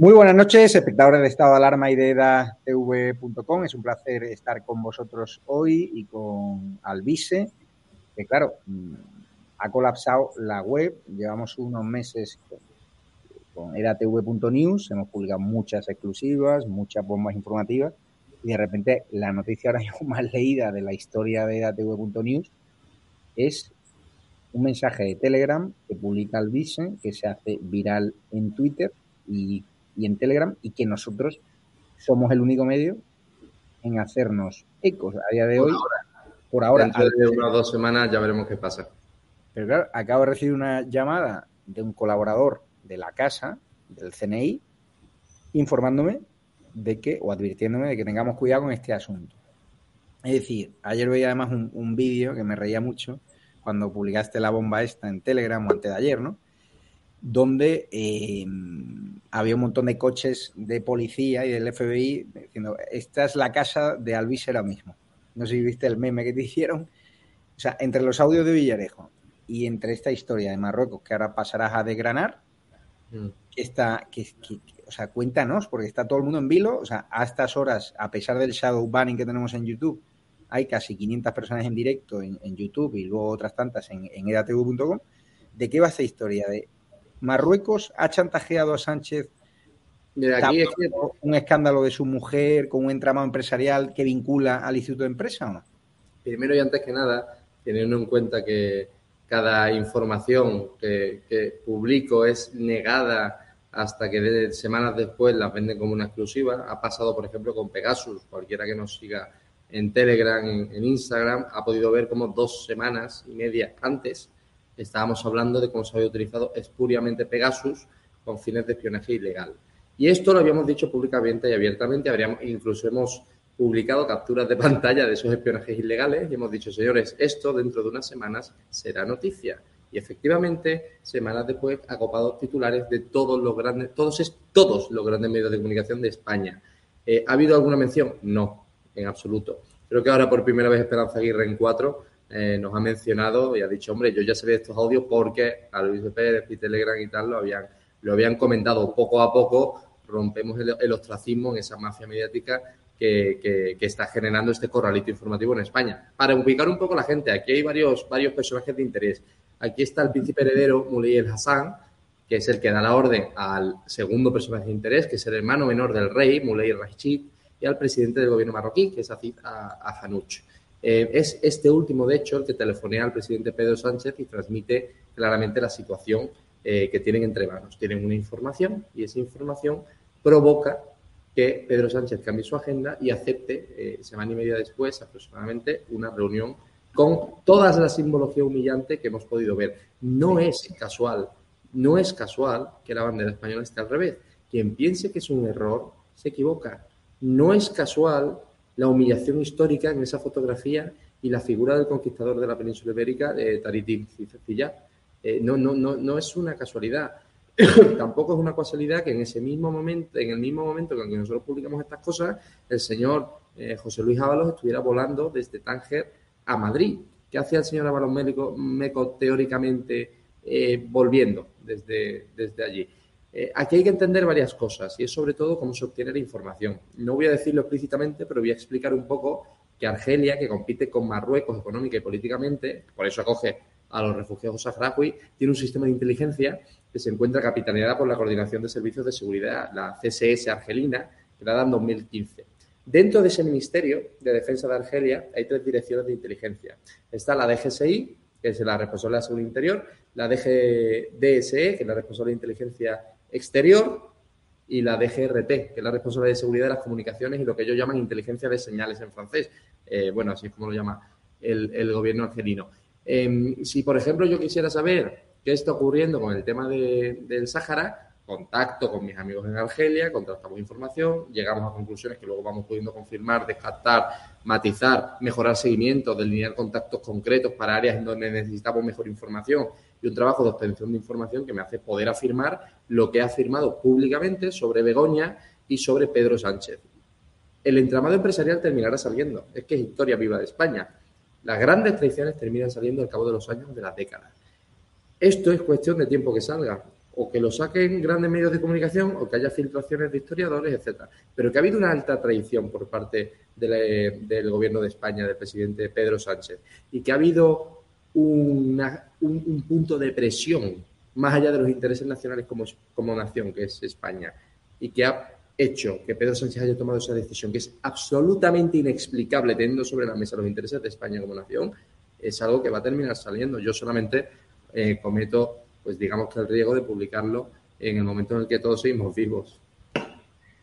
Muy buenas noches, espectadores de Estado de Alarma y de EDATV.com. Es un placer estar con vosotros hoy y con Alvise, que claro, mm, ha colapsado la web. Llevamos unos meses con edatv.news, hemos publicado muchas exclusivas, muchas bombas informativas y de repente la noticia ahora mismo más leída de la historia de edatv.news es un mensaje de Telegram que publica Alvise, que se hace viral en Twitter y y en Telegram y que nosotros somos el único medio en hacernos ecos a día de hoy. Por ahora. Dentro de una o dos semanas ya veremos qué pasa. Pero claro, acabo de recibir una llamada de un colaborador de la casa, del CNI, informándome de que, o advirtiéndome de que tengamos cuidado con este asunto. Es decir, ayer veía además un, un vídeo que me reía mucho cuando publicaste la bomba esta en Telegram o antes de ayer, ¿no? Donde eh, había un montón de coches de policía y del FBI diciendo, esta es la casa de Alvis ahora mismo. No sé si viste el meme que te hicieron. O sea, entre los audios de Villarejo y entre esta historia de Marruecos que ahora pasarás a desgranar, mm. que está, que, o sea, cuéntanos, porque está todo el mundo en vilo, o sea, a estas horas, a pesar del shadow banning que tenemos en YouTube, hay casi 500 personas en directo en, YouTube y luego otras tantas en, en edatv.com. ¿De qué va esta historia? De Marruecos ha chantajeado a Sánchez aquí un escándalo de su mujer con un entramado empresarial que vincula al Instituto de Empresa o no? Primero y antes que nada, teniendo en cuenta que cada información que, publico es negada hasta que semanas después las venden como una exclusiva. Ha pasado, por ejemplo, con Pegasus. Cualquiera que nos siga en Telegram, en Instagram, ha podido ver como dos semanas y media antes estábamos hablando de cómo se había utilizado espuriamente Pegasus con fines de espionaje ilegal. Y esto lo habíamos dicho públicamente y abiertamente, habríamos, incluso hemos publicado capturas de pantalla de esos espionajes ilegales y hemos dicho, señores, esto dentro de unas semanas será noticia. Y efectivamente, semanas después, ha copado titulares de todos los grandes, todos, todos los grandes medios de comunicación de España. Eh, ¿Ha habido alguna mención? No, en absoluto. Creo que ahora por primera vez Esperanza Aguirre en cuatro eh, nos ha mencionado y ha dicho, hombre, yo ya sabía estos audios porque a Luis de Pérez y Telegram y tal lo habían lo habían comentado poco a poco, rompemos el, ostracismo en esa mafia mediática que, está generando este corralito informativo en España. Para ubicar un poco la gente, aquí hay varios, varios personajes de interés. Aquí está el príncipe heredero Muley el Hassan, que es el que da la orden al segundo personaje de interés, que es el hermano menor del rey, Muley Rashid, y al presidente del gobierno marroquí, que es Azid Hanuch. Eh, es este último, de hecho, el que telefonea al presidente Pedro Sánchez y transmite claramente la situación eh, que tienen entre manos. Tienen una información y esa información provoca que Pedro Sánchez cambie su agenda y acepte, eh, semana y media después aproximadamente, una reunión con toda la simbología humillante que hemos podido ver. No es casual, no es casual que la bandera española esté al revés. Quien piense que es un error se equivoca. No es casual la humillación histórica en esa fotografía y la figura del conquistador de la península ibérica, de Taritín eh, no, no, no, no es una casualidad. Tampoco es una casualidad que en ese mismo momento, en el mismo momento en que nosotros publicamos estas cosas, el señor eh, José Luis Ábalos estuviera volando desde Tánger a Madrid. ¿Qué hacía el señor Ábalos Meco teóricamente eh, volviendo desde, desde allí? Eh, aquí hay que entender varias cosas y es sobre todo cómo se obtiene la información. No voy a decirlo explícitamente, pero voy a explicar un poco que Argelia, que compite con Marruecos económica y políticamente, por eso acoge a los refugiados saharaui, tiene un sistema de inteligencia que se encuentra capitaneada por la Coordinación de Servicios de Seguridad, la CSS argelina, creada en 2015. Dentro de ese Ministerio de Defensa de Argelia hay tres direcciones de inteligencia. Está la DGSI, que es la responsable de la seguridad interior, la DGDSE, que es la responsable de inteligencia exterior, y la DGRT, que es la responsable de seguridad de las comunicaciones y lo que ellos llaman inteligencia de señales en francés. Eh, bueno, así es como lo llama el, gobierno argelino. Em, si, por ejemplo, yo quisiera saber qué está ocurriendo con el tema del Sáhara, contacto con mis amigos en Argelia, contrastamos información, llegamos a conclusiones que luego vamos pudiendo confirmar, descartar, matizar, mejorar seguimiento, delinear contactos concretos para áreas en donde necesitamos mejor información y un trabajo de obtención de información que me hace poder afirmar lo que he afirmado públicamente sobre Begoña y sobre Pedro Sánchez. El entramado empresarial terminará saliendo. Es que es historia viva de España. Las grandes traiciones terminan saliendo al cabo de los años, de las décadas. Esto es cuestión de tiempo que salga o que lo saquen grandes medios de comunicación o que haya filtraciones de historiadores, etcétera. Pero que ha habido una alta traición por parte del gobierno de España, del presidente Pedro Sánchez, y que ha habido un, punto de presión más allá de los intereses nacionales como, nación, que es España, y que ha hecho que Pedro Sánchez haya tomado esa decisión, que es absolutamente inexplicable teniendo sobre la mesa los intereses de España como nación, es algo que va a terminar saliendo. Yo solamente eh, cometo pues digamos que el riesgo de publicarlo en el momento en el que todos seguimos vivos.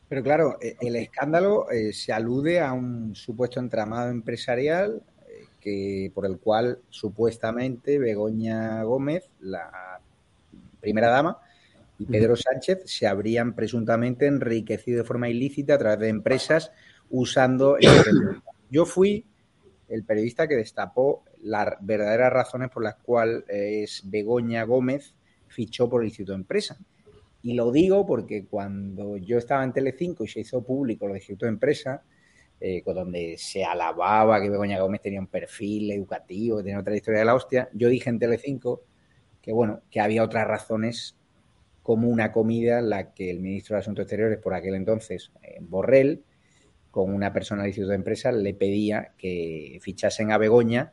Pero claro, e, el escándalo eh, se alude a un supuesto entramado empresarial eh, que por el cual supuestamente Begoña Gómez, la primera dama, y Pedro Sánchez se habrían presuntamente enriquecido de forma ilícita a través de empresas usando el Yo fui el periodista que destapó las verdaderas razones por las cuales es Begoña Gómez fichó por el Instituto de Empresa. Y lo digo porque cuando yo estaba en Telecinco y se hizo público el Instituto de Empresa, eh, donde se alababa que Begoña Gómez tenía un perfil educativo, que tenía otra historia de la hostia, yo dije en Telecinco que bueno, que había otras razones como una comida en la que el ministro de Asuntos Exteriores por aquel entonces, eh, Borrell, con una persona del Instituto de Empresa, le pedía que fichasen a Begoña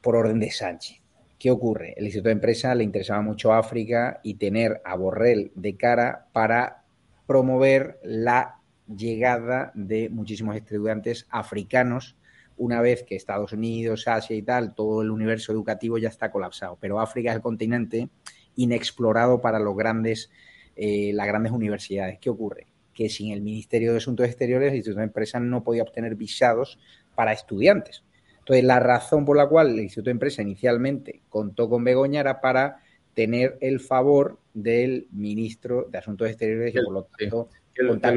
por orden de Sánchez. ¿Qué ocurre? El Instituto de Empresa le interesaba mucho África y tener a Borrell de cara para promover la llegada de muchísimos estudiantes africanos una vez que Estados Unidos, Asia y tal, todo el universo educativo ya está colapsado. Pero África es el continente inexplorado para los grandes, eh, las grandes universidades. ¿Qué ocurre? Que sin el Ministerio de Asuntos Exteriores, el Instituto de Empresa no podía obtener visados para estudiantes. Entonces, la razón por la cual el Instituto de Empresa inicialmente contó con Begoña era para tener el favor del ministro de Asuntos Exteriores y, por lo tanto, contar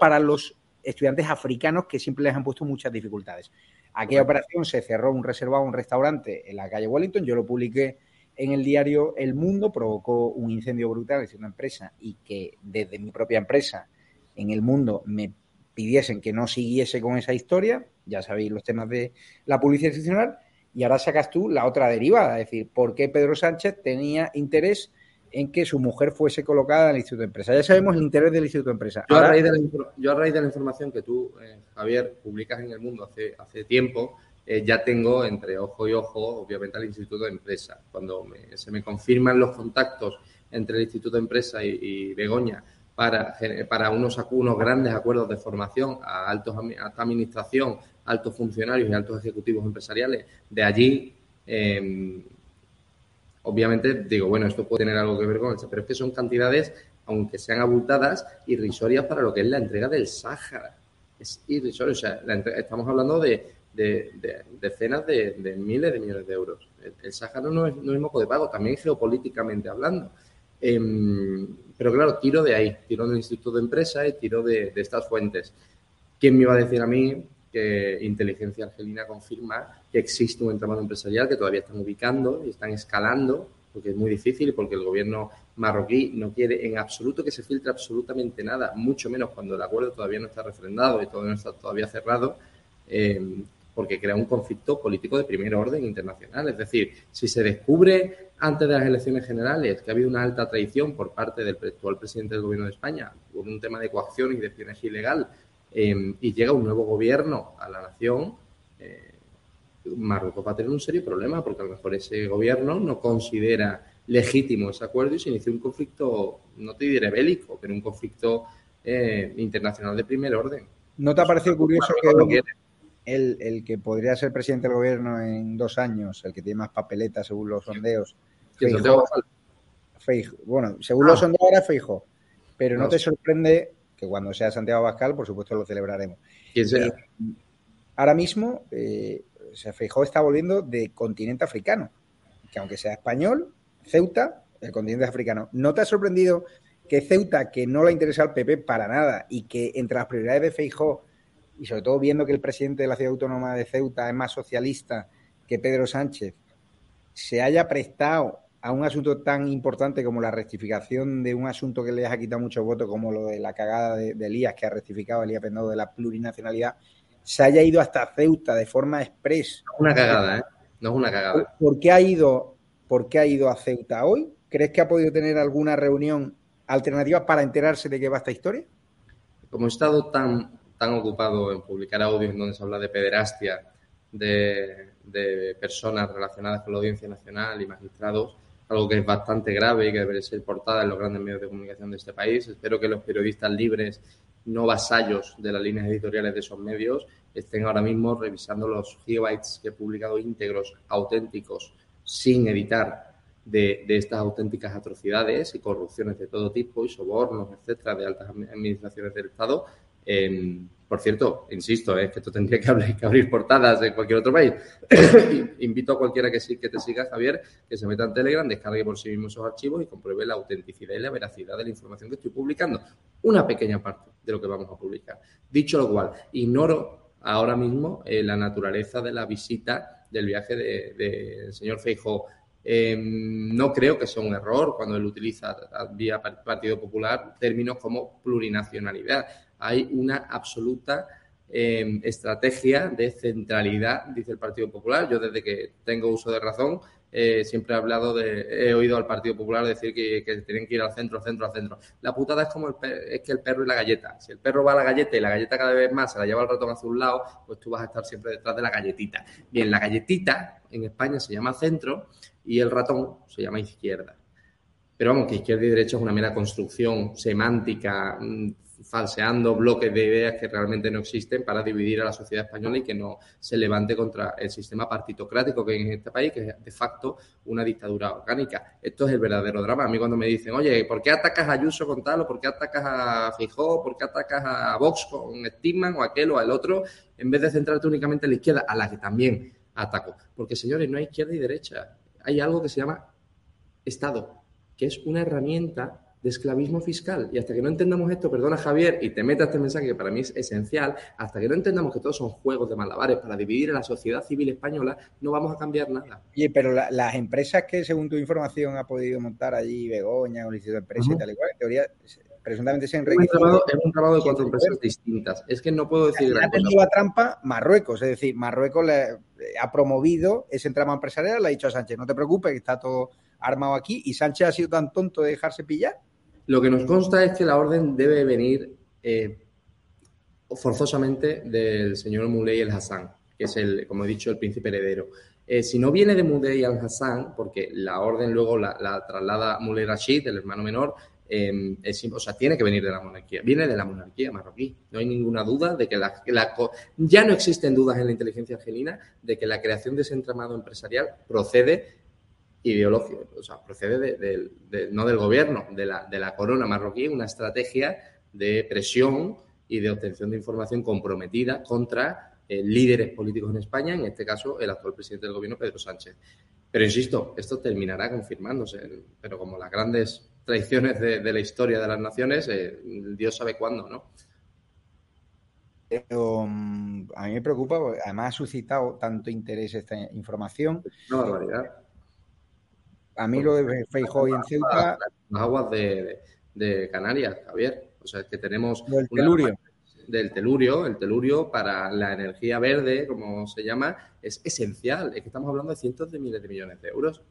para los estudiantes africanos que siempre les han puesto muchas dificultades. Aquella operación se cerró un reservado, un restaurante en la calle Wellington, yo lo publiqué en el diario El Mundo, provocó un incendio brutal en una empresa y que desde mi propia empresa en El Mundo me pidiesen que no siguiese con esa historia, ya sabéis los temas de la publicidad institucional, y ahora sacas tú la otra derivada, es decir, ¿por qué Pedro Sánchez tenía interés en que su mujer fuese colocada en el Instituto de Empresa. Ya sabemos el interés del Instituto de Empresa. Yo, a, raíz de la, información que tú, eh, Javier, publicas en el mundo hace, hace tiempo, eh, ya tengo entre ojo y ojo, obviamente, al Instituto de Empresa. Cuando se me confirman los contactos entre el Instituto de Empresa y, Begoña para, para unos, unos grandes acuerdos de formación a altos alta administración, altos funcionarios y altos ejecutivos empresariales, de allí em, obviamente digo, bueno, esto puede tener algo que ver con eso, pero es que son cantidades, aunque sean abultadas, irrisorias para lo que es la entrega del Sáhara. Es irrisorio, o sea, estamos hablando de, decenas de, miles de millones de euros. El, Sáhara no es, no es moco de pago, también geopolíticamente hablando. Em, pero claro, tiro de ahí, tiro del Instituto de Empresa y tiro de estas fuentes. ¿Quién me iba a decir a mí que Inteligencia Argelina confirma que existe un entramado empresarial que todavía están ubicando y están escalando, porque es muy difícil, porque el gobierno marroquí no quiere en absoluto que se filtre absolutamente nada, mucho menos cuando el acuerdo todavía no está refrendado y todo no está todavía cerrado, eh, porque crea un conflicto político de primer orden internacional. Es decir, si se descubre antes de las elecciones generales que ha habido una alta traición por parte del actual presidente del gobierno de España por un tema de coacción y de espionaje ilegal Em, y llega un nuevo gobierno a la nación, eh, Marruecos va a tener un serio problema porque a lo mejor ese gobierno no considera legítimo ese acuerdo y se inicia un conflicto, no te diré bélico, pero un conflicto eh, internacional de primer orden. ¿No te ha parecido curioso que el, el, que podría ser presidente del gobierno en dos años, el que tiene más papeletas según los sondeos, bueno, según los ah. sondeos ahora Feijo, pero no te sorprende que cuando sea Santiago Abascal, por supuesto, lo celebraremos. Eh, ahora mismo, eh, se fijó está volviendo de continente africano, que aunque sea español, Ceuta, el continente africano. ¿No te ha sorprendido que Ceuta, que no le interesa al PP para nada y que entre las prioridades de Feijó, y sobre todo viendo que el presidente de la ciudad autónoma de Ceuta es más socialista que Pedro Sánchez, se haya prestado a un asunto tan importante como la rectificación de un asunto que le ha quitado muchos votos, como lo de la cagada de, Elías, que ha rectificado Elías Pendodo de la plurinacionalidad, se haya ido hasta Ceuta de forma es una cagada, ¿eh? No es una cagada. ¿Por qué ha ido, por qué ha ido a Ceuta hoy? ¿Crees que ha podido tener alguna reunión alternativa para enterarse de qué va esta historia? Como he estado tan, tan ocupado en publicar audios en donde se habla de pederastia, de, de personas relacionadas con la Audiencia Nacional y magistrados, algo que es bastante grave y que debe ser portada en los grandes medios de comunicación de este país. Espero que los periodistas libres, no vasallos de las líneas editoriales de esos medios, estén ahora mismo revisando los gigabytes que he publicado íntegros, auténticos, sin editar, de, de, estas auténticas atrocidades y corrupciones de todo tipo y sobornos, etcétera, de altas administraciones del Estado. Por cierto, insisto, es que esto tendría que abrir, portadas en cualquier otro país. Invito a cualquiera que, sí, que te siga, Javier, que se meta en Telegram, descargue por sí mismo esos archivos y compruebe la autenticidad y la veracidad de la información que estoy publicando. Una pequeña parte de lo que vamos a publicar. Dicho lo cual, ignoro ahora mismo eh, la naturaleza de la visita del viaje del de, señor Feijóo. Em, no creo que sea un error cuando él utiliza vía Partido Popular términos como plurinacionalidad hay una absoluta em, estrategia de centralidad, dice el Partido Popular. Yo desde que tengo uso de razón eh, siempre he hablado de, he oído al Partido Popular decir que, tienen que ir al centro, al centro, al centro. La putada es como el es que el perro y la galleta. Si el perro va a la galleta y la galleta cada vez más se la lleva el ratón hacia un lado, pues tú vas a estar siempre detrás de la galletita. Bien, la galletita en España se llama centro y el ratón se llama izquierda. Pero vamos, que izquierda y derecha es una mera construcción semántica mm, falseando bloques de ideas que realmente no existen para dividir a la sociedad española y que no se levante contra el sistema partitocrático que hay en este país, que es de facto una dictadura orgánica. Esto es el verdadero drama. A mí cuando me dicen, oye, ¿por qué atacas a Ayuso con tal o por qué atacas a Fijó, por qué atacas a Vox con Stigman o aquel o al otro, en vez de centrarte únicamente en la izquierda, a la que también ataco? Porque, señores, no hay izquierda y derecha. Hay algo que se llama Estado, que es una herramienta de esclavismo fiscal. Y hasta que no entendamos esto, perdona Javier, y te meta este mensaje que para mí es esencial, hasta que no entendamos que todos son juegos de malabares para dividir a la sociedad civil española, no vamos a cambiar nada. Oye, pero las empresas que según tu información ha podido montar allí, Begoña, o de Empresa y tal y cual, en teoría presuntamente se han registrado. Es un trabajo de cuatro empresas distintas. Es que no puedo decir. Ha tenido la trampa Marruecos, es decir, Marruecos le ha promovido ese entramado empresarial, le ha dicho a Sánchez, no te preocupes, que está todo armado aquí y Sánchez ha sido tan tonto de dejarse pillar. Lo que nos consta es que la orden debe venir eh, forzosamente del señor Muley el Hassan, que es el, como he dicho, el príncipe heredero. Eh, si no viene de Muley al Hassan, porque la orden luego la, traslada Muley Rashid, el hermano menor, eh, o sea, tiene que venir de la monarquía. Viene de la monarquía marroquí. No hay ninguna duda de que la, ya no existen dudas en la inteligencia argelina de que la creación de ese entramado empresarial procede ideológico, o sea, procede de, no del gobierno, de la, de la corona marroquí, una estrategia de presión y de obtención de información comprometida contra eh, líderes políticos en España, en este caso el actual presidente del gobierno, Pedro Sánchez. Pero insisto, esto terminará confirmándose, pero como las grandes traiciones de, la historia de las naciones, eh, Dios sabe cuándo, ¿no? Mm, a mí me preocupa, además ha suscitado tanto interés esta información. Una barbaridad. A mí lo de Feijóo y en Ceuta... Las aguas de, de Canarias, Javier. O sea, es que tenemos... Del telurio. del telurio, el telurio para la energía verde, como se llama, es esencial. Es que estamos hablando de cientos de miles de millones de euros.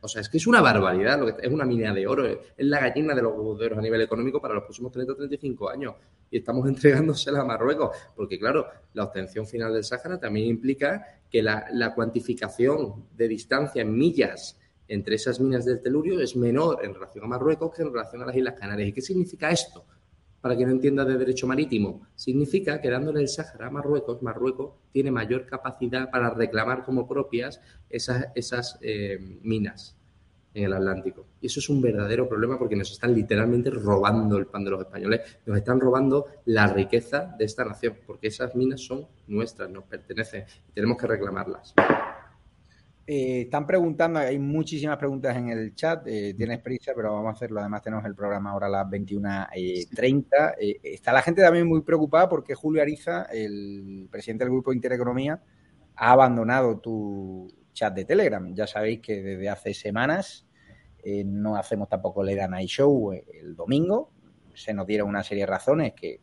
O sea, es que es una barbaridad, lo que es una mina de oro, es la gallina de los huevos a nivel económico para los próximos 30 o 35 años. Y estamos entregándosela a Marruecos, porque claro, la obtención final del Sáhara también implica que la, la cuantificación de distancia en millas entre esas minas del telurio es menor en relación a Marruecos que en relación a las Islas Canarias. ¿Y qué significa esto? Para quien no entienda de derecho marítimo, significa que dándole el Sáhara a Marruecos, Marruecos tiene mayor capacidad para reclamar como propias esas, esas eh, minas en el Atlántico. Y eso es un verdadero problema porque nos están literalmente robando el pan de los españoles, nos están robando la riqueza de esta nación, porque esas minas son nuestras, nos pertenecen y tenemos que reclamarlas. Eh, están preguntando, hay muchísimas preguntas en el chat, eh, tienes prisa, pero vamos a hacerlo. Además, tenemos el programa ahora a las 21.30. Eh, está la gente también muy preocupada porque Julio Ariza, el presidente del Grupo Intereconomía, ha abandonado tu chat de Telegram. Ya sabéis que desde hace semanas no hacemos tampoco el Night Show el domingo. Se nos dieron una serie de razones que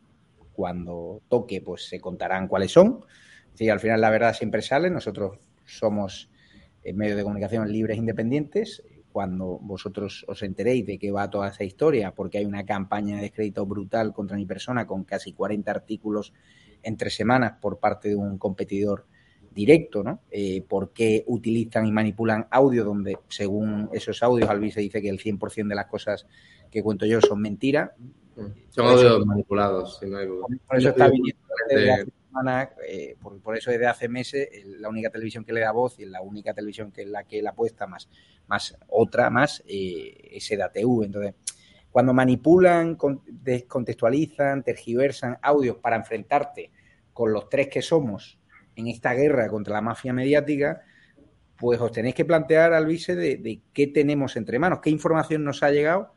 cuando toque, pues se contarán cuáles son. Es decir, al final la verdad siempre sale. Nosotros somos medios de comunicación libres e independientes. Cuando vosotros os enteréis de qué va toda esa historia, porque hay una campaña de descrédito brutal contra mi persona con casi 40 artículos entre semanas por parte de un competidor directo, ¿no? Eh, ¿Por qué utilizan y manipulan audio donde, según esos audios, Albi se dice que el 100% de las cosas que cuento yo son mentiras? Son audios manipulados, si no hay duda. Por eso está viniendo eh, por, eso desde hace meses la única televisión que le da voz y la única televisión que es la que la apuesta más, más otra más eh, es EDATV. Entonces, cuando manipulan, descontextualizan, tergiversan audios para enfrentarte con los tres que somos en esta guerra contra la mafia mediática, pues os tenéis que plantear al vice de, qué tenemos entre manos, qué información nos ha llegado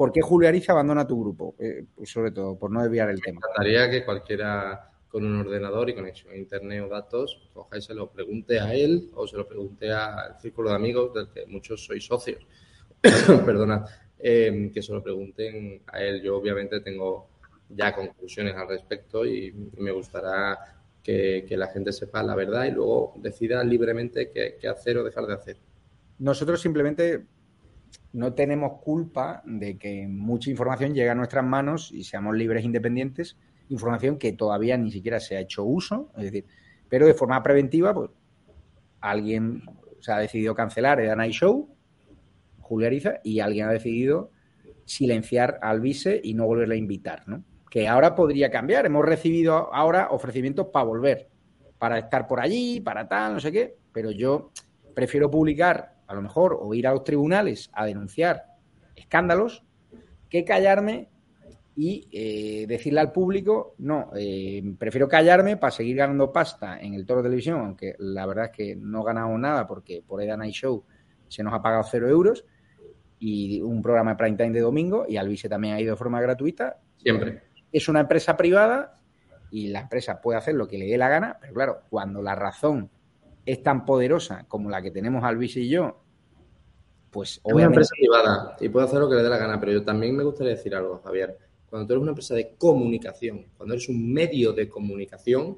¿Por qué Julio Ariza abandona tu grupo? Eh, sobre todo, por no desviar el tema. Me encantaría que cualquiera con un ordenador y conexión a internet o datos, coja y se lo pregunte a él o se lo pregunte al círculo de amigos del que muchos sois socios. Perdona, em, que se lo pregunten a él. Yo obviamente tengo ya conclusiones al respecto y, me gustará que, la gente sepa la verdad y luego decida libremente qué hacer o dejar de hacer. Nosotros simplemente no tenemos culpa de que mucha información llegue a nuestras manos y seamos libres e independientes, información que todavía ni siquiera se ha hecho uso, es decir, pero de forma preventiva, pues alguien se ha decidido cancelar el Night Show, Julia Ariza, y alguien ha decidido silenciar al vice y no volverle a invitar, ¿no? Que ahora podría cambiar. Hemos recibido ahora ofrecimientos para volver, para estar por allí, para tal, no sé qué, pero yo prefiero publicar a lo mejor, o ir a los tribunales a denunciar escándalos, que callarme y eh, decirle al público, no, eh, prefiero callarme para seguir ganando pasta en el Toro Televisión, aunque la verdad es que no ganamos nada porque por Eda Night Show se nos ha pagado cero euros y un programa de prime time de domingo y Alvise también ha ido de forma gratuita. Siempre. Es una empresa privada y la empresa puede hacer lo que le dé la gana, pero claro, cuando la razón es tan poderosa como la que tenemos Alvis y yo, pues es una empresa privada y puede hacer lo que le dé la gana, pero yo también me gustaría decir algo, Javier. Cuando tú eres una empresa de comunicación, cuando eres un medio de comunicación,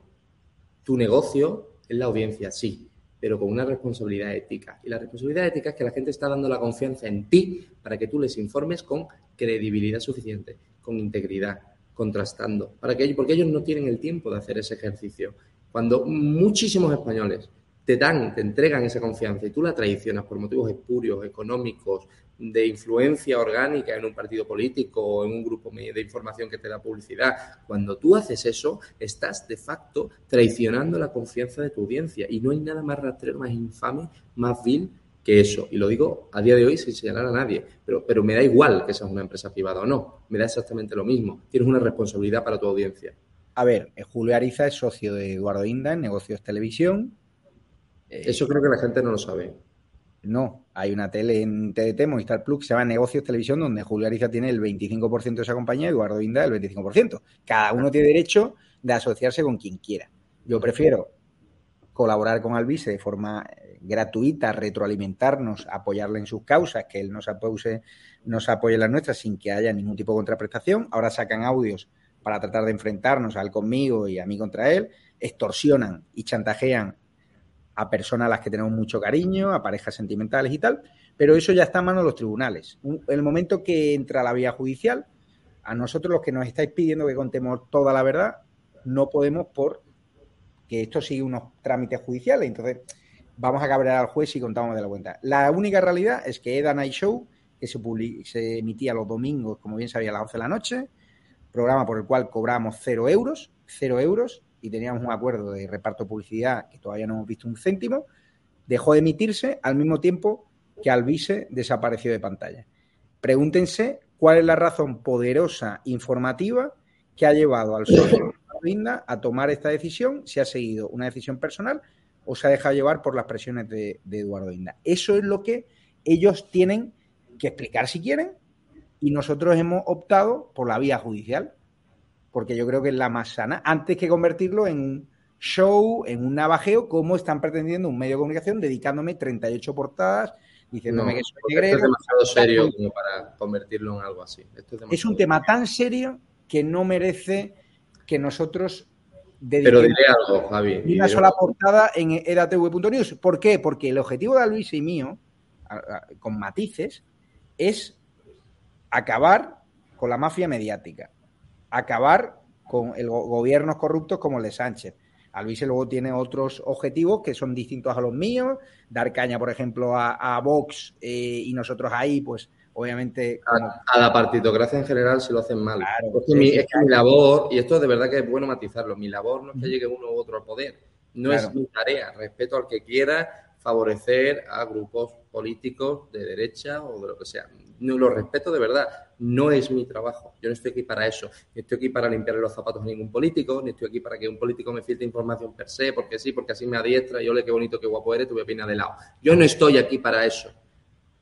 tu negocio es la audiencia, sí, pero con una responsabilidad ética. Y la responsabilidad ética es que la gente está dando la confianza en ti para que tú les informes con credibilidad suficiente, con integridad, contrastando, para que porque ellos no tienen el tiempo de hacer ese ejercicio. Cuando muchísimos españoles te dan, te entregan esa confianza y tú la traicionas por motivos espurios, económicos, de influencia orgánica en un partido político o en un grupo de información que te da publicidad. Cuando tú haces eso, estás de facto traicionando la confianza de tu audiencia y no hay nada más rastrero, más infame, más vil que eso. Y lo digo a día de hoy sin señalar a nadie, pero, pero me da igual que seas una empresa privada o no, me da exactamente lo mismo. Tienes una responsabilidad para tu audiencia. A ver, eh, Julio Ariza es socio de Eduardo Inda en Negocios Televisión. Eso creo que la gente no lo sabe. No, hay una tele en TDT, Movistar Plus, que se llama Negocios Televisión, donde Julio Ariza tiene el 25% de esa compañía y Eduardo Inda el 25%. Cada uno tiene derecho de asociarse con quien quiera. Yo prefiero colaborar con Alvise de forma eh, gratuita, retroalimentarnos, apoyarle en sus causas, que él nos apoye, nos apoye las nuestras sin que haya ningún tipo de contraprestación. Ahora sacan audios para tratar de enfrentarnos a él conmigo y a mí contra él, extorsionan y chantajean a personas a las que tenemos mucho cariño, a parejas sentimentales y tal, pero eso ya está en manos de los tribunales. En el momento que entra la vía judicial, a nosotros los que nos estáis pidiendo que contemos toda la verdad, no podemos por que esto sigue unos trámites judiciales, entonces vamos a cabrear al juez y contamos de la cuenta. La única realidad es que Eda Night Show, que se, se emitía los domingos, como bien sabía, a las 11 de la noche, programa por el cual cobramos cero euros, cero euros, y teníamos un acuerdo de reparto de publicidad que todavía no hemos visto un céntimo, dejó de emitirse al mismo tiempo que Alvise desapareció de pantalla. Pregúntense cuál es la razón poderosa informativa que ha llevado al socio Linda a tomar esta decisión, si ha seguido una decisión personal o se ha dejado llevar por las presiones de, de Eduardo Inda. Eso es lo que ellos tienen que explicar si quieren y nosotros hemos optado por la vía judicial porque yo creo que es la más sana, antes que convertirlo en un show, en un navajeo, como están pretendiendo un medio de comunicación, dedicándome 38 portadas, diciéndome que soy negrero. es demasiado serio como para convertirlo en algo así. es, un tema tan serio que no merece que nosotros Pero algo, Javi. Una sola portada en edatv.news. ¿Por qué? Porque el objetivo de Luis y mío, con matices, es acabar con la mafia mediática acabar con el gobiernos corruptos como el de Sánchez. Alvise luego tiene otros objetivos que son distintos a los míos, dar caña, por ejemplo, a, Vox eh, y nosotros ahí, pues obviamente... A, la partitocracia en general se lo hacen mal. es, que mi, labor, y esto de verdad que es bueno matizarlo, mi labor no es que llegue uno u otro al poder, no es mi tarea, respeto al que quiera favorecer a grupos políticos de derecha o de lo que sea no lo respeto de verdad. No es mi trabajo. Yo no estoy aquí para eso. Ni estoy aquí para limpiarle los zapatos a ningún político, ni estoy aquí para que un político me filtre información per se, porque sí, porque así me adiestra y ole, qué bonito, qué guapo eres, te voy a de lado. Yo no estoy aquí para eso.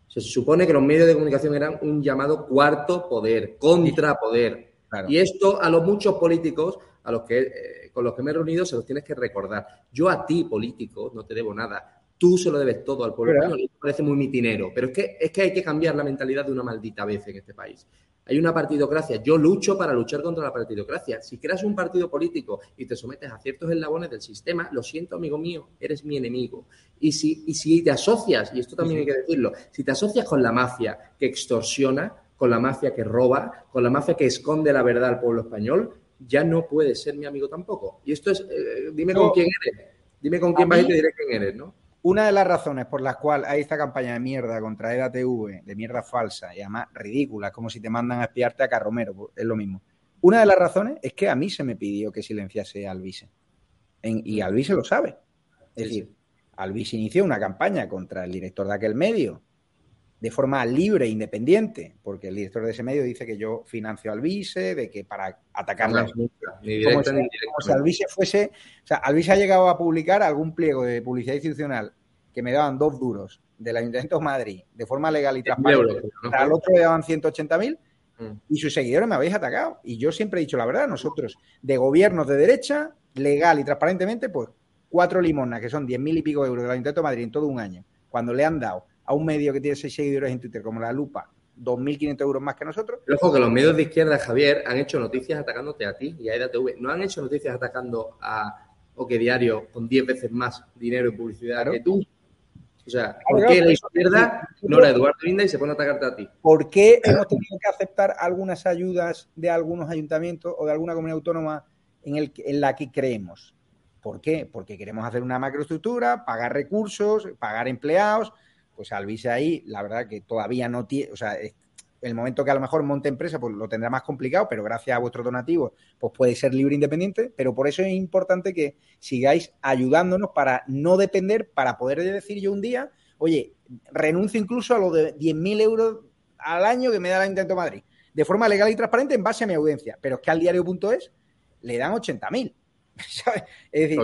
Se supone que los medios de comunicación eran un llamado cuarto poder, contrapoder. Y esto a los muchos políticos a los que, eh, con los que me he reunido se los tienes que recordar. Yo a ti, político, no te debo nada tú se lo debes todo al pueblo español. me parece muy mitinero, pero es que, es que hay que cambiar la mentalidad de una maldita vez en este país. Hay una partidocracia. Yo lucho para luchar contra la partidocracia. Si creas un partido político y te sometes a ciertos eslabones del sistema, lo siento, amigo mío, eres mi enemigo. Y si, y si te asocias, y esto también hay que decirlo, si te asocias con la mafia que extorsiona, con la mafia que roba, con la mafia que esconde la verdad al pueblo español, ya no puedes ser mi amigo tampoco. Y esto es, eh, dime con quién eres. Dime con quién vas y te diré quién eres, ¿no? Una de las razones por las cuales hay esta campaña de mierda contra EDATV, de mierda falsa y además ridícula, como si te mandan a espiarte a Carromero, pues, es lo mismo. Una de las razones es que a mí se me pidió que silenciase a Alvise. y Alvise lo sabe. Es decir, Alvise inició una campaña contra el director de aquel medio de forma libre e independiente, porque el director de ese medio dice que yo financio a Alvise, de que para atacarme como, si, Alvise fuese, o sea, Alvise ha llegado a publicar algún pliego de publicidad institucional que me daban dos duros del Ayuntamiento de Madrid de forma legal y transparente, al otro le daban 180.000 mm. y sus seguidores me habéis atacado. Y yo siempre he dicho la verdad, nosotros de gobiernos de derecha, legal y transparentemente, pues cuatro limonas, que son 10.000 y pico euros del Ayuntamiento de Madrid en todo un año, cuando le han dado a un medio que tiene seis seguidores en Twitter como La Lupa 2.500 euros más que nosotros. Ojo, que los medios de izquierda, Javier, han hecho noticias atacándote a ti y a EDATV. No han hecho noticias atacando a o que diario con 10 veces más dinero en publicidad que tú. O sea, ¿por qué la izquierda no la Eduardo Inda y se pone a atacarte a ti? ¿Por qué hemos tenido que aceptar algunas ayudas de algunos ayuntamientos o de alguna comunidad autónoma en, el, en la que creemos? ¿Por qué? Porque queremos hacer una macroestructura, pagar recursos, pagar empleados. Pues Alvise ahí, la verdad que todavía no tiene, o sea, el momento que a lo mejor monte empresa, pues lo tendrá más complicado, pero gracias a vuestros donativos, pues puede ser libre e independiente. Pero por eso es importante que sigáis ayudándonos para no depender, para poder decir yo un día, oye, renuncio incluso a lo de 10.000 euros al año que me da el Intento Madrid, de forma legal y transparente en base a mi audiencia. Pero es que al diario.es le dan 80.000. Es decir,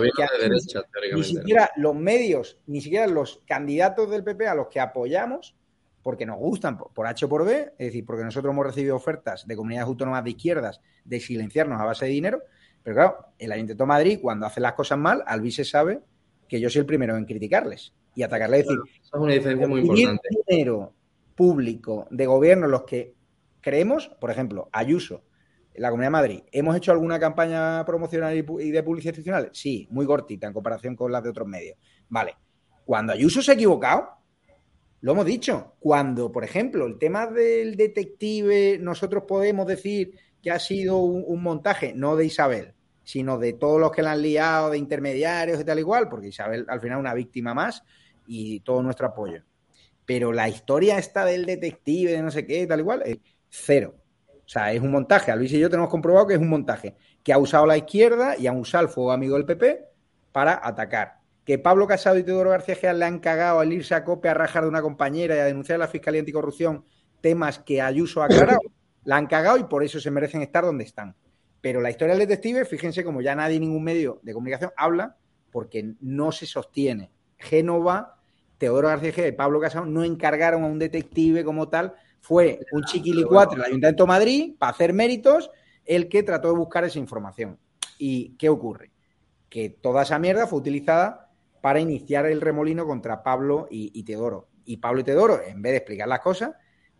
ni siquiera los medios, ni siquiera los candidatos del PP a los que apoyamos, porque nos gustan por H o por B, es decir, porque nosotros hemos recibido ofertas de comunidades autónomas de izquierdas de silenciarnos a base de dinero, pero claro, el Ayuntamiento de Madrid, cuando hace las cosas mal, Alvise sabe que yo soy el primero en criticarles y atacarles. Es decir, es una diferencia muy importante. dinero público de gobierno, los que creemos, por ejemplo, Ayuso, la Comunidad de Madrid, ¿hemos hecho alguna campaña promocional y de publicidad institucional? Sí, muy cortita en comparación con las de otros medios. Vale. Cuando Ayuso se ha equivocado, lo hemos dicho. Cuando, por ejemplo, el tema del detective, nosotros podemos decir que ha sido un, montaje, no de Isabel, sino de todos los que la han liado, de intermediarios y tal igual, porque Isabel al final es una víctima más y todo nuestro apoyo. Pero la historia esta del detective, de no sé qué, tal igual, cero. O sea, es un montaje. Luis y yo tenemos comprobado que es un montaje que ha usado la izquierda y ha usado el fuego amigo del PP para atacar. Que Pablo Casado y Teodoro García Geal le han cagado al irse a COPE a rajar de una compañera y a denunciar a la Fiscalía Anticorrupción temas que Ayuso ha aclarado. la han cagado y por eso se merecen estar donde están. Pero la historia del detective, fíjense como ya nadie, ningún medio de comunicación habla, porque no se sostiene. Génova, Teodoro García y Pablo Casado no encargaron a un detective como tal fue un chiquilicuatre del Ayuntamiento de Madrid, para hacer méritos, el que trató de buscar esa información. ¿Y qué ocurre? Que toda esa mierda fue utilizada para iniciar el remolino contra Pablo y, Teodoro. Y Pablo y Teodoro, en vez de explicar las cosas,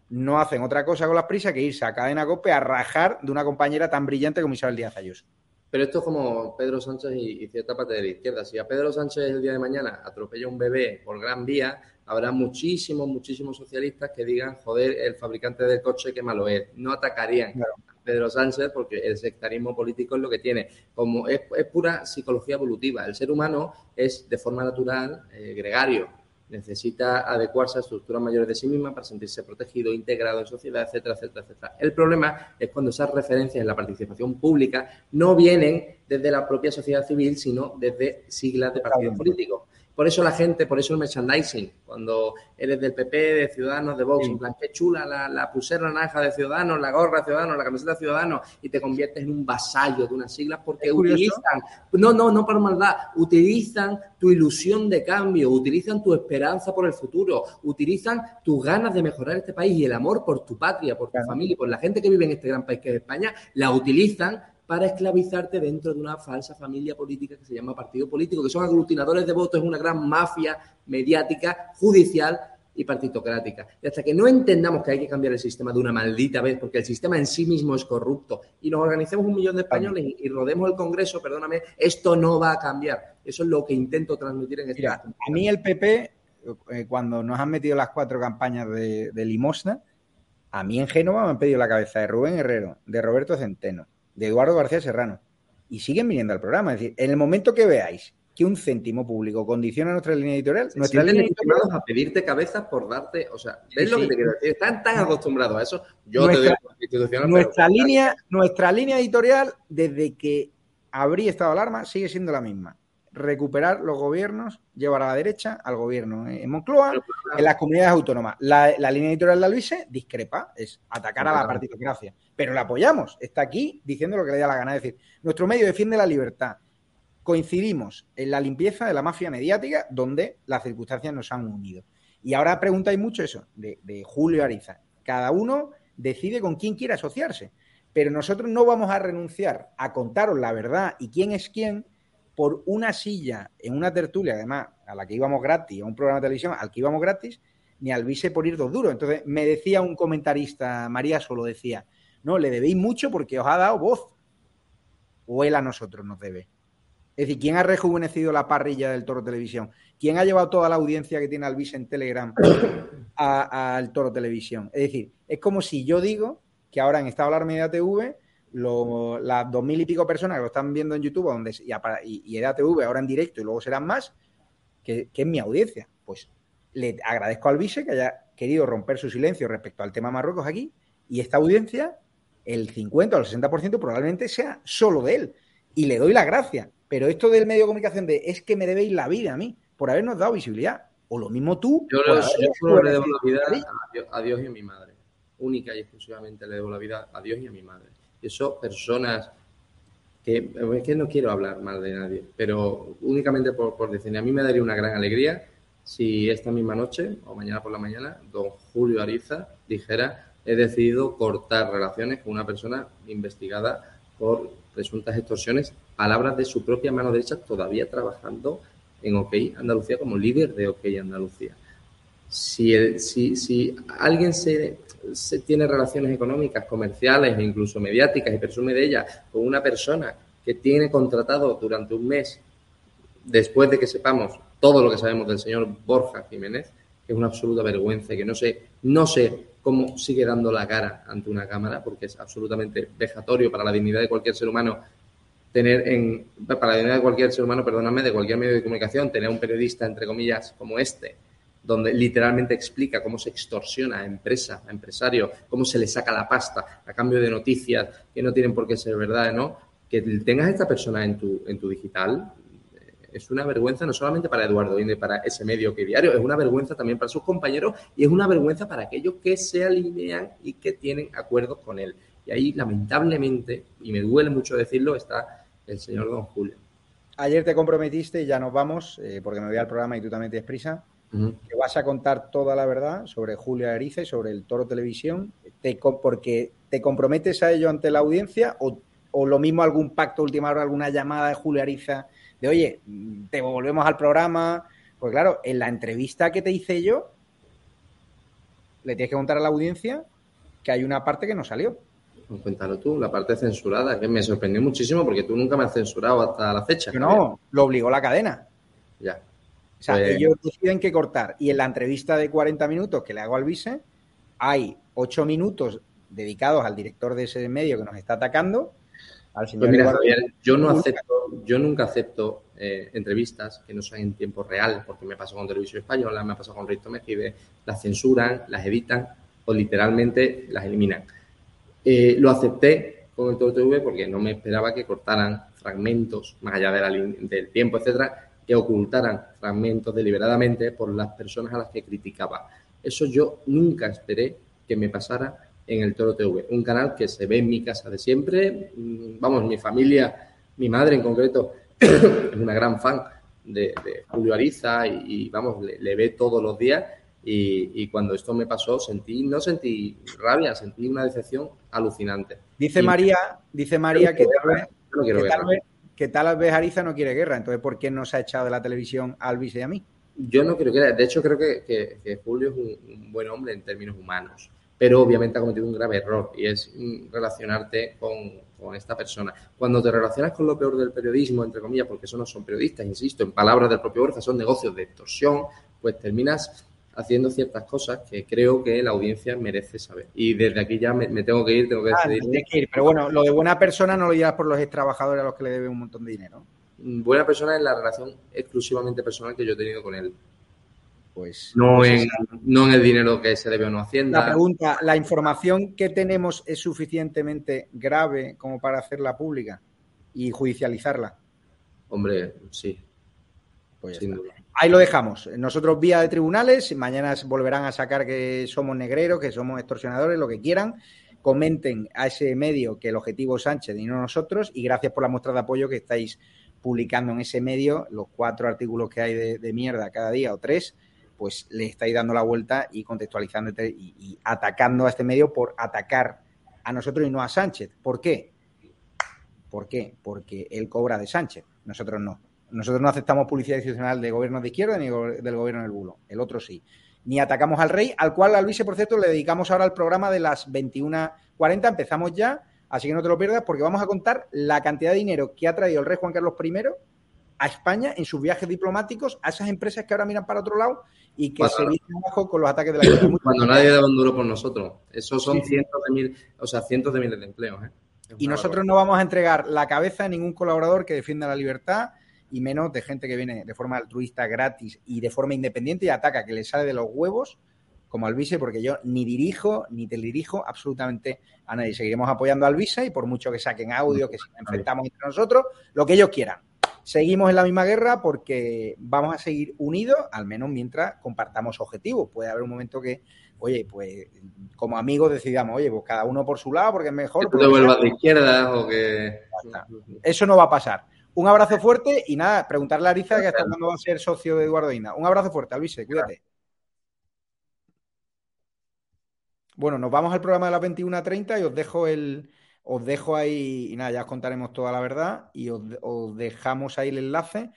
no hacen otra cosa con las prisas que irse a cadena cope a rajar de una compañera tan brillante como Isabel Díaz Ayuso. Pero esto es como Pedro Sánchez y, y, cierta parte de la izquierda. Si a Pedro Sánchez el día de mañana atropella un bebé por gran vía, habrá muchísimos, muchísimos socialistas que digan, joder, el fabricante del coche qué malo es. No atacarían a Pedro Sánchez porque el sectarismo político es lo que tiene. Como es, pura psicología evolutiva. El ser humano es de forma natural eh, gregario. Necesita adecuarse a estructuras mayores de sí misma para sentirse protegido, integrado en sociedad, etcétera, etcétera, etcétera. El problema es cuando esas referencias en la participación pública no vienen desde la propia sociedad civil, sino desde siglas de partidos políticos. Por eso la gente, por eso el merchandising, cuando eres del PP, de Ciudadanos, de Vox, en plan, qué chula la, la pulsera naranja de Ciudadanos, la gorra de Ciudadanos, la camiseta de Ciudadanos, y te conviertes en un vasallo de unas siglas porque utilizan, no, no, no por maldad, utilizan tu ilusión de cambio, utilizan tu esperanza por el futuro, utilizan tus ganas de mejorar este país y el amor por tu patria, por tu familia, por la gente que vive en este gran país que es España, la utilizan para esclavizarte dentro de una falsa familia política que se llama partido político, que son aglutinadores de votos, es una gran mafia mediática, judicial y partitocrática. Y hasta que no entendamos que hay que cambiar el sistema de una maldita vez, porque el sistema en sí mismo es corrupto, y nos organicemos un millón de españoles y, rodemos el Congreso, perdóname, esto no va a cambiar. Eso es lo que intento transmitir en este Mira, A mí el PP, eh, cuando nos han metido las cuatro campañas de, de limosna, a mí en Génova me han pedido la cabeza de Rubén Herrero, de Roberto Centeno, de Eduardo García Serrano. Y siguen viniendo al programa. Es decir, en el momento que veáis que un céntimo público condiciona nuestra línea editorial, nuestra línea editorial... a pedirte cabezas por darte, o sea, ¿ves lo que te quiero decir? Están tan acostumbrados a eso. Yo nuestra, te doy nuestra línea, nuestra línea editorial, desde que habría estado alarma, sigue siendo la misma recuperar los gobiernos, llevar a la derecha al gobierno en Moncloa, en las comunidades autónomas. La, línea editorial de Alvise discrepa, es atacar a la partitocracia, pero la apoyamos, está aquí diciendo lo que le da la gana. Es decir, nuestro medio defiende la libertad. Coincidimos en la limpieza de la mafia mediática donde las circunstancias nos han unido. Y ahora preguntáis mucho eso, de, de Julio Ariza. Cada uno decide con quién quiere asociarse, pero nosotros no vamos a renunciar a contaros la verdad y quién es quién por una silla en una tertulia, además, a la que íbamos gratis, a un programa de televisión al que íbamos gratis, ni al vise por ir dos duros. Entonces, me decía un comentarista, María solo decía, no, le debéis mucho porque os ha dado voz. O él a nosotros nos debe. Es decir, ¿quién ha rejuvenecido la parrilla del Toro Televisión? ¿Quién ha llevado toda la audiencia que tiene Alvis en Telegram al Toro Televisión? Es decir, es como si yo digo que ahora en Estado Media TV, las dos mil y pico personas que lo están viendo en YouTube donde, y, y, TV ahora en directo y luego serán más, que, es mi audiencia. Pues le agradezco al Vice que haya querido romper su silencio respecto al tema Marruecos aquí y esta audiencia, el 50 o el 60% probablemente sea solo de él. Y le doy la gracia. Pero esto del medio de comunicación de es que me debéis la vida a mí por habernos dado visibilidad. O lo mismo tú. Yo, solo le debo la vida a Dios, y a mi madre. Única y exclusivamente le debo la vida a Dios y a mi madre. Eso, personas que no quiero hablar mal de nadie, pero únicamente por, por decir, a mí me daría una gran alegría si esta misma noche o mañana por la mañana don Julio Ariza dijera he decidido cortar relaciones con una persona investigada por presuntas extorsiones, palabras de su propia mano derecha todavía trabajando en OK Andalucía como líder de OK Andalucía. Si, si, si alguien se, tiene relaciones económicas, comerciales e incluso mediáticas y presume de ellas con una persona que tiene contratado durante un mes, después de que sepamos todo lo que sabemos del señor Borja Jiménez, que es una absoluta vergüenza y que no sé, no sé cómo sigue dando la cara ante una cámara, porque es absolutamente vejatorio para la dignidad de cualquier ser humano tener en, para la dignidad de cualquier ser humano, perdóname, de cualquier medio de comunicación, tener un periodista, entre comillas, como este, donde literalmente explica cómo se extorsiona a empresa, a empresario, cómo se le saca la pasta a cambio de noticias que no tienen por qué ser verdad, ¿no? Que tengas a esta persona en tu, en tu digital, es una vergüenza no solamente para Eduardo Inde, para ese medio que diario, es una vergüenza también para sus compañeros y es una vergüenza para aquellos que se alinean y que tienen acuerdos con él. Y ahí, lamentablemente, y me duele mucho decirlo, está el señor don Julio. Ayer te comprometiste y ya nos vamos, eh, porque me voy al programa y tú también tienes prisa, que vas a contar toda la verdad sobre Julio Ariza y sobre el Toro Televisión, te, porque te comprometes a ello ante la audiencia o, o lo mismo algún pacto última hora, alguna llamada de Julio Ariza de oye, te volvemos al programa. Pues claro, en la entrevista que te hice yo, le tienes que contar a la audiencia que hay una parte que no salió. Pues cuéntalo tú, la parte censurada, que me sorprendió muchísimo porque tú nunca me has censurado hasta la fecha. no, lo obligó la cadena. Ya. O sea, pues ellos deciden que cortar. Y en la entrevista de 40 minutos que le hago al vice, hay 8 minutos dedicados al director de ese medio que nos está atacando pues mira, Javier, yo no acepto, yo nunca acepto eh, entrevistas que no sean en tiempo real, porque me pasó con Televisión Española, me ha pasado con Risto Mejide, las censuran, las editan o literalmente las eliminan. Eh, lo acepté con el TV porque no me esperaba que cortaran fragmentos, más allá del tiempo, etcétera, que ocultaran fragmentos deliberadamente por las personas a las que criticaba. Eso yo nunca esperé que me pasara en el Toro TV, un canal que se ve en mi casa de siempre. Mm, vamos, mi familia, mi madre en concreto, es una gran fan de, Julio Ariza y, vamos, le, ve todos los días. Y, cuando esto me pasó, sentí, no sentí rabia, sentí una decepción alucinante. Dice María, dice María que, tal vez, que, tal vez, Ariza no quiere guerra. Entonces, ¿por qué no se ha echado de la televisión a Alvis y a mí? Yo no quiero guerra. De hecho, creo que, Julio es un buen hombre en términos humanos pero obviamente ha cometido un grave error y es relacionarte con, esta persona. Cuando te relacionas con lo peor del periodismo, entre comillas, porque eso no son periodistas, insisto, en palabras del propio Borja, son negocios de extorsión, pues terminas haciendo ciertas cosas que creo que la audiencia merece saber. Y desde aquí ya me, tengo que ir, tengo que ah, decidir. que ir, pero bueno, lo de buena persona no lo llevas por los trabajadores a los que le debe un montón de dinero. Mm, buena persona es la relación exclusivamente personal que yo he tenido con él. Pues, no, pues en, no en el dinero que se debe o no Hacienda. La pregunta, ¿la información que tenemos es suficientemente grave como para hacerla pública y judicializarla? Hombre, sí. Pues Ahí lo dejamos. Nosotros vía de tribunales, mañana volverán a sacar que somos negreros, que somos extorsionadores, lo que quieran. Comenten a ese medio que el objetivo es Sánchez y no nosotros. Y gracias por la muestra de apoyo que estáis publicando en ese medio, los cuatro artículos que hay de, mierda cada día o tres pues le estáis dando la vuelta y contextualizándote y, atacando a este medio por atacar a nosotros y no a Sánchez. ¿Por qué? ¿Por qué? Porque él cobra de Sánchez, nosotros no. Nosotros no aceptamos publicidad institucional de gobierno de izquierda ni del gobierno del bulo, el otro sí. Ni atacamos al rey, al cual a Luis, por cierto, le dedicamos ahora el programa de las 21.40, empezamos ya, así que no te lo pierdas porque vamos a contar la cantidad de dinero que ha traído el rey Juan Carlos I a España en sus viajes diplomáticos a esas empresas que ahora miran para otro lado y que se vienen abajo con los ataques de la guerra. Cuando nadie da un duro por nosotros. Esos son cientos de miles, o sea, cientos de miles de empleos. ¿eh? Y nosotros no vamos a entregar la cabeza a ningún colaborador que defienda la libertad y menos de gente que viene de forma altruista, gratis y de forma independiente y ataca, que le sale de los huevos como Alvise, porque yo ni dirijo ni te dirijo absolutamente a nadie. Seguiremos apoyando a Alvise y por mucho que saquen audio, que nos enfrentamos entre nosotros, lo que ellos quieran. Seguimos en la misma guerra porque vamos a seguir unidos, al menos mientras compartamos objetivos. Puede haber un momento que, oye, pues como amigos decidamos, oye, pues cada uno por su lado porque es mejor. Que tú te vuelvas de izquierda o que. Eso no va a pasar. Un abrazo fuerte y nada, preguntarle a Arisa que hasta cuándo va a ser socio de Eduardo Ina. Un abrazo fuerte, Alvise, cuídate. Bueno, nos vamos al programa de las 21.30 y os dejo el. Os dejo ahí, y nada, ya os contaremos toda la verdad y os, dejamos ahí el enlace.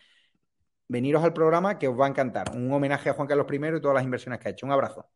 Veniros al programa que os va a encantar. Un homenaje a Juan Carlos I y todas las inversiones que ha hecho. Un abrazo.